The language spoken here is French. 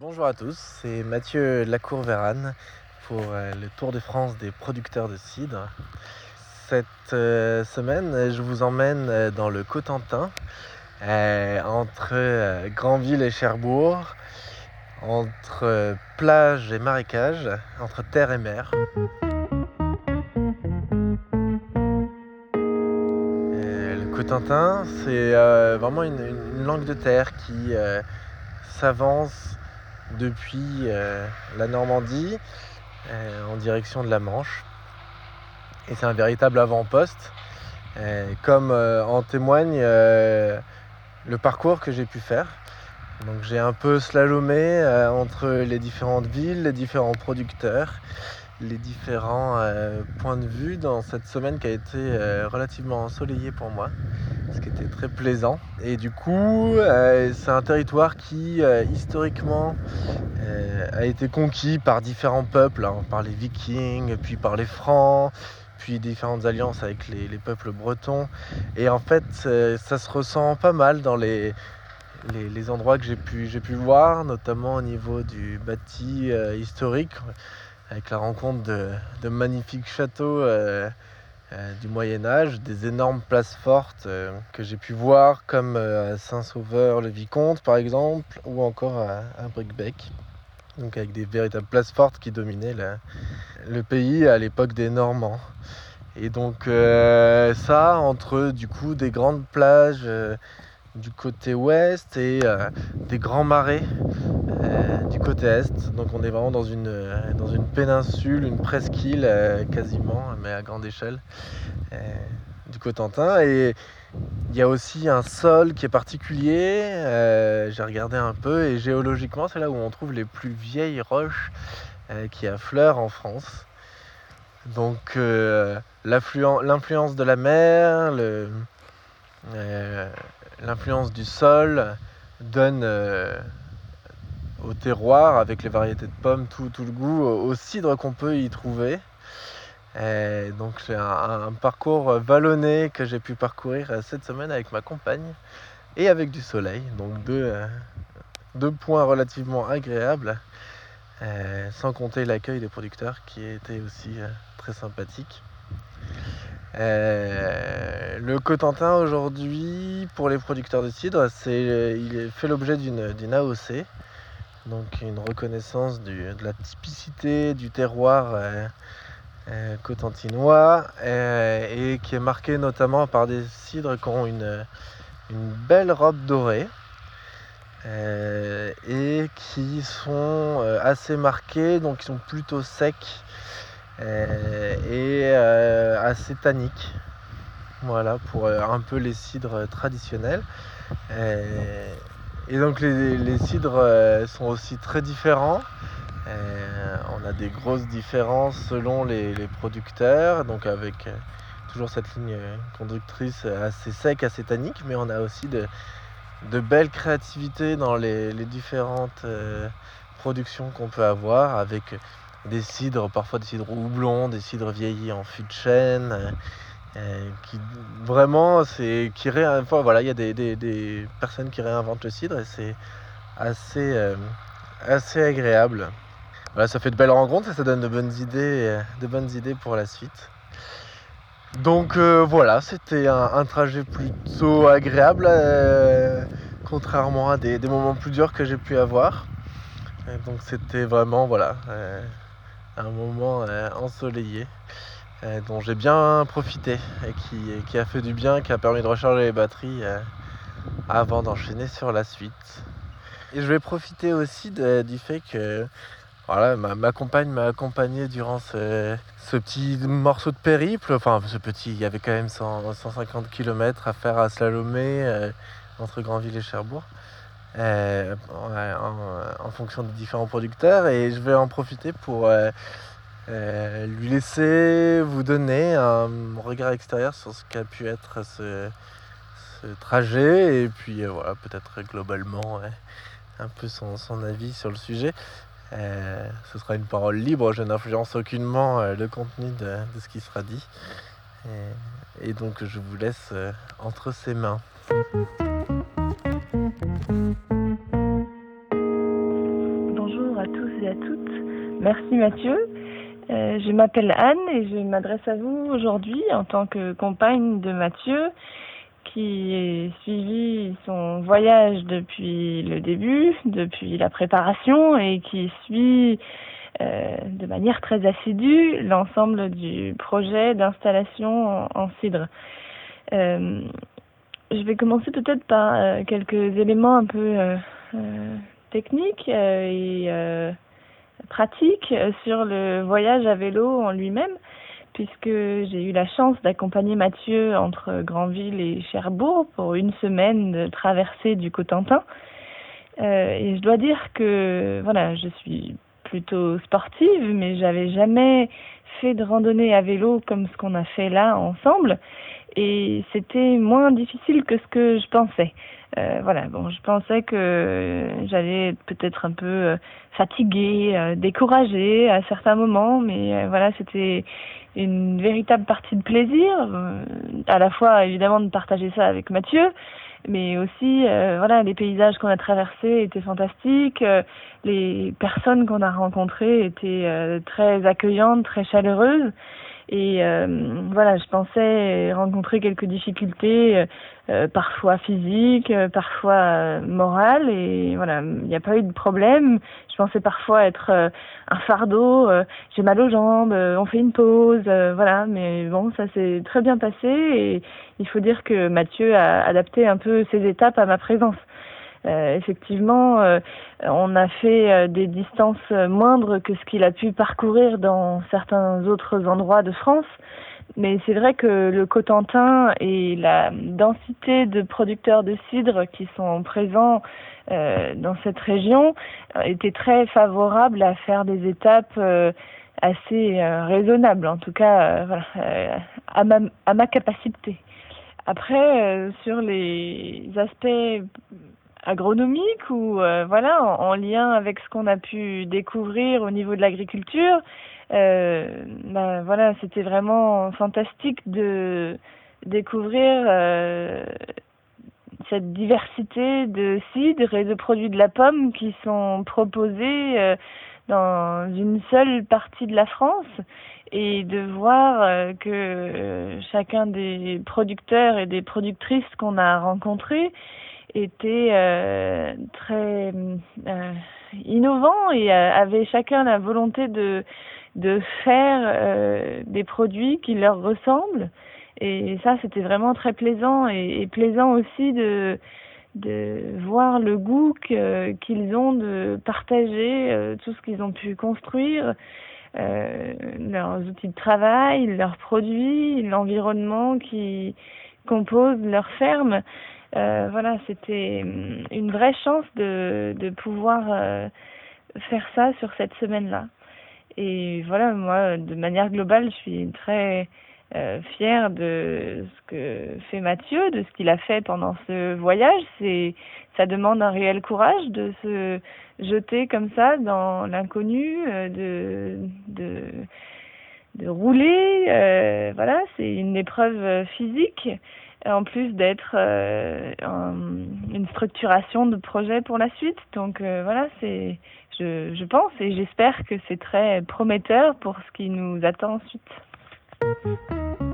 Bonjour à tous, c'est Mathieu Lacour-Vérane pour euh, le Tour de France des producteurs de cidre. Cette euh, semaine, je vous emmène euh, dans le Cotentin, entre Granville et Cherbourg, entre plage et marécage, entre terre et mer. le Cotentin, c'est vraiment une, langue de terre qui s'avance depuis euh, la Normandie euh, en direction de la Manche. Et c'est un véritable avant-poste, euh, comme en témoigne le parcours que j'ai pu faire. Donc j'ai un peu slalomé entre les différentes villes, les différents producteurs, les différents points de vue dans cette semaine qui a été relativement ensoleillée pour moi ce qui était très plaisant. Et du coup, euh, c'est un territoire qui, euh, historiquement, euh, a été conquis par différents peuples, hein, par les Vikings, puis par les Francs, puis différentes alliances avec les, peuples bretons. Et en fait, ça se ressent pas mal dans les, les, endroits que j'ai pu, pu voir, notamment au niveau du bâti historique, avec la rencontre de, magnifiques châteaux euh, du Moyen Âge, des énormes places fortes euh, que j'ai pu voir comme euh, à Saint-Sauveur-le-Vicomte par exemple, ou encore à, Brickbeck. Donc avec des véritables places fortes qui dominaient le pays à l'époque des Normands. Et donc ça, entre du coup des grandes plages du côté ouest et des grands marais du côté est. Donc on est vraiment dans une, euh, dans une péninsule, une presqu'île euh, quasiment, mais à grande échelle, euh, du Cotentin. Et il y a aussi un sol qui est particulier. J'ai regardé un peu et géologiquement, c'est là où on trouve les plus vieilles roches qui affleurent en France. Donc l'influence de la mer, l'influence du sol donne au terroir avec les variétés de pommes, tout, le goût au cidre qu'on peut y trouver. donc c'est un, parcours vallonné que j'ai pu parcourir euh, cette semaine avec ma compagne et avec du soleil. Donc deux, euh, deux points relativement agréables, euh, sans compter l'accueil des producteurs qui était aussi très sympathique. le Cotentin aujourd'hui pour les producteurs de cidre, c'est, il fait l'objet d'une AOC, donc une reconnaissance de la typicité du terroir euh, euh, cotentinois euh, et qui est marqué notamment par des cidres qui ont une, belle robe dorée et qui sont assez marqués, donc ils sont plutôt secs et assez tanniques. Voilà pour un peu les cidres traditionnels. Donc les, cidres euh, sont aussi très différents. Euh, on a des grosses différences selon les, producteurs, donc avec euh, toujours cette ligne conductrice assez sec, assez tannique, mais on a aussi de, belles créativités dans les, différentes productions qu'on peut avoir, avec des cidres, parfois des cidres houblons, des cidres vieillis en fût de chêne. Euh, qui vraiment c'est qui voilà il y a des, personnes qui réinventent le cidre et c'est assez euh, assez agréable. Voilà ça fait de belles rencontres et ça donne de bonnes idées euh, pour la suite. Donc voilà c'était un, trajet plutôt agréable contrairement à des, moments plus durs que j'ai pu avoir. Donc c'était vraiment un moment ensoleillé euh, dont j'ai bien profité et qui, a fait du bien, qui a permis de recharger les batteries euh, avant d'enchaîner sur la suite. Et je vais profiter aussi du fait que voilà, ma, compagne m'a accompagné durant ce, petit morceau de périple. Enfin, ce petit, il y avait quand même 150 km à faire à slalomer euh, entre Granville et Cherbourg. en, fonction des différents producteurs et je vais en profiter pour lui laisser vous donner un regard extérieur sur ce qu'a pu être ce, trajet et puis euh, voilà peut-être globalement un peu son, avis sur le sujet. Euh, ce sera une parole libre, je n'influence aucunement le contenu de, ce qui sera dit. et donc je vous laisse entre ses mains. à tous et à toutes. Merci Mathieu. Euh, je m'appelle Anne et je m'adresse à vous aujourd'hui en tant que compagne de Mathieu qui a suivi son voyage depuis le début, depuis la préparation et qui suit euh, de manière très assidue l'ensemble du projet d'installation en, cidre. Euh, je vais commencer peut-être par quelques éléments un peu techniques et pratiques sur le voyage à vélo en lui-même puisque j'ai eu la chance d'accompagner Mathieu entre Granville et Cherbourg pour une semaine de traversée du Cotentin. Euh, et je dois dire que voilà, je suis plutôt sportive, mais j'avais jamais fait de randonnée à vélo comme ce qu'on a fait là ensemble. Et c'était moins difficile que ce que je pensais. Euh, voilà, bon, je pensais que j'allais peut-être un peu euh, fatiguée, euh, découragée à certains moments, mais voilà, c'était une véritable partie de plaisir, à la fois évidemment de partager ça avec Mathieu, mais aussi voilà, les paysages qu'on a traversés étaient fantastiques, les personnes qu'on a rencontrées étaient très accueillantes, très chaleureuses. Et euh, voilà, je pensais rencontrer quelques difficultés, euh, euh, parfois physiques, parfois morales. Et voilà, il n'y a pas eu de problème. Je pensais parfois être un fardeau. J'ai mal aux jambes. on fait une pause. voilà, mais bon, ça s'est très bien passé. Et il faut dire que Mathieu a adapté un peu ses étapes à ma présence. Euh, effectivement, euh, on a fait euh, des distances moindres que ce qu'il a pu parcourir dans certains autres endroits de France. Mais c'est vrai que le Cotentin et la densité de producteurs de cidre qui sont présents dans cette région étaient très favorables à faire des étapes assez raisonnables, en tout cas à ma capacité. Après, sur les aspects agronomique ou euh, voilà en, lien avec ce qu'on a pu découvrir au niveau de l'agriculture. Euh, bah, voilà, c'était vraiment fantastique de découvrir euh, cette diversité de cidres et de produits de la pomme qui sont proposés dans une seule partie de la France et de voir que chacun des producteurs et des productrices qu'on a rencontrés était euh, très euh, innovant et euh, avait chacun la volonté de de faire des produits qui leur ressemblent. Et ça c'était vraiment très plaisant et, plaisant aussi de de voir le goût qu'ils ont de partager tout ce qu'ils ont pu construire leurs outils de travail leurs produits l'environnement qui compose leur ferme euh, voilà, c'était hum, une vraie chance de, de pouvoir euh, faire ça sur cette semaine-là. Et voilà, moi, de manière globale, je suis très euh, fière de ce que fait Mathieu, de ce qu'il a fait pendant ce voyage. C'est, ça demande un réel courage de se jeter comme ça dans l'inconnu, de, de, de rouler. Voilà, c'est une épreuve physique en plus d'être euh, une structuration de projet pour la suite. Donc euh, voilà, c'est, je, je pense et j'espère que c'est très prometteur pour ce qui nous attend ensuite.